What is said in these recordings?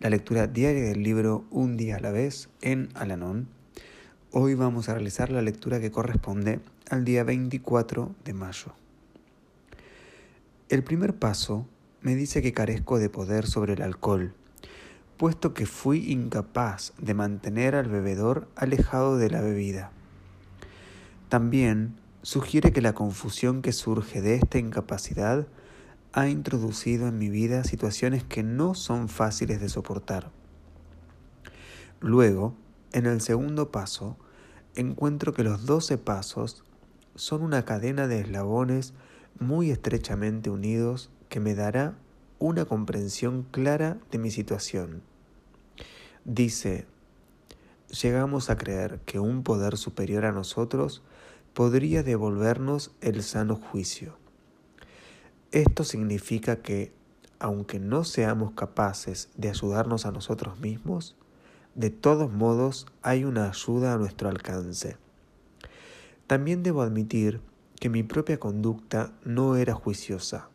la lectura diaria del libro Un día a la vez en Alanón Hoy vamos a realizar la lectura que corresponde al día 24 de mayo. El primer paso me dice que carezco de poder sobre el alcohol, puesto que fui incapaz de mantener al bebedor alejado de la bebida. También sugiere que la confusión que surge de esta incapacidad ha introducido en mi vida situaciones que no son fáciles de soportar. Luego, en el segundo paso, encuentro que los doce pasos son una cadena de eslabones muy estrechamente unidos que me dará una comprensión clara de mi situación. Dice, llegamos a creer que un poder superior a nosotros podría devolvernos el sano juicio. Esto significa que, aunque no seamos capaces de ayudarnos a nosotros mismos, de todos modos, hay una ayuda a nuestro alcance. También debo admitir que mi propia conducta no era juiciosa.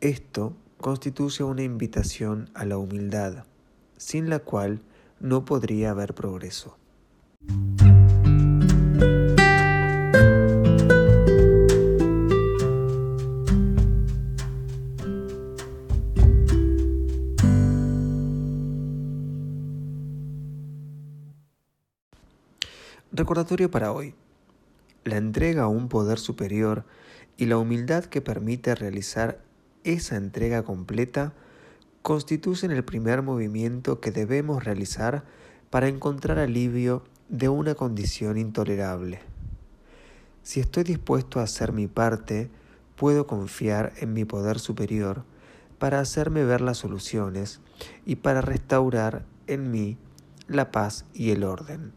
Esto constituye una invitación a la humildad, sin la cual no podría haber progreso. Recordatorio para hoy. La entrega a un poder superior y la humildad que permite realizar esa entrega completa constituyen el primer movimiento que debemos realizar para encontrar alivio de una condición intolerable. Si estoy dispuesto a hacer mi parte, puedo confiar en mi poder superior para hacerme ver las soluciones y para restaurar en mí la paz y el orden.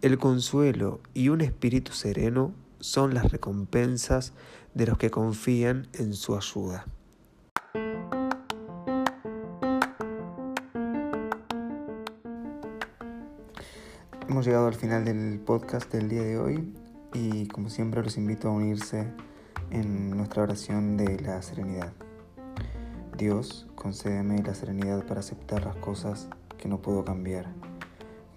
El consuelo y un espíritu sereno son las recompensas de los que confían en su ayuda. Hemos llegado al final del podcast del día de hoy y como siempre los invito a unirse en nuestra oración de la serenidad. Dios, concédeme la serenidad para aceptar las cosas que no puedo cambiar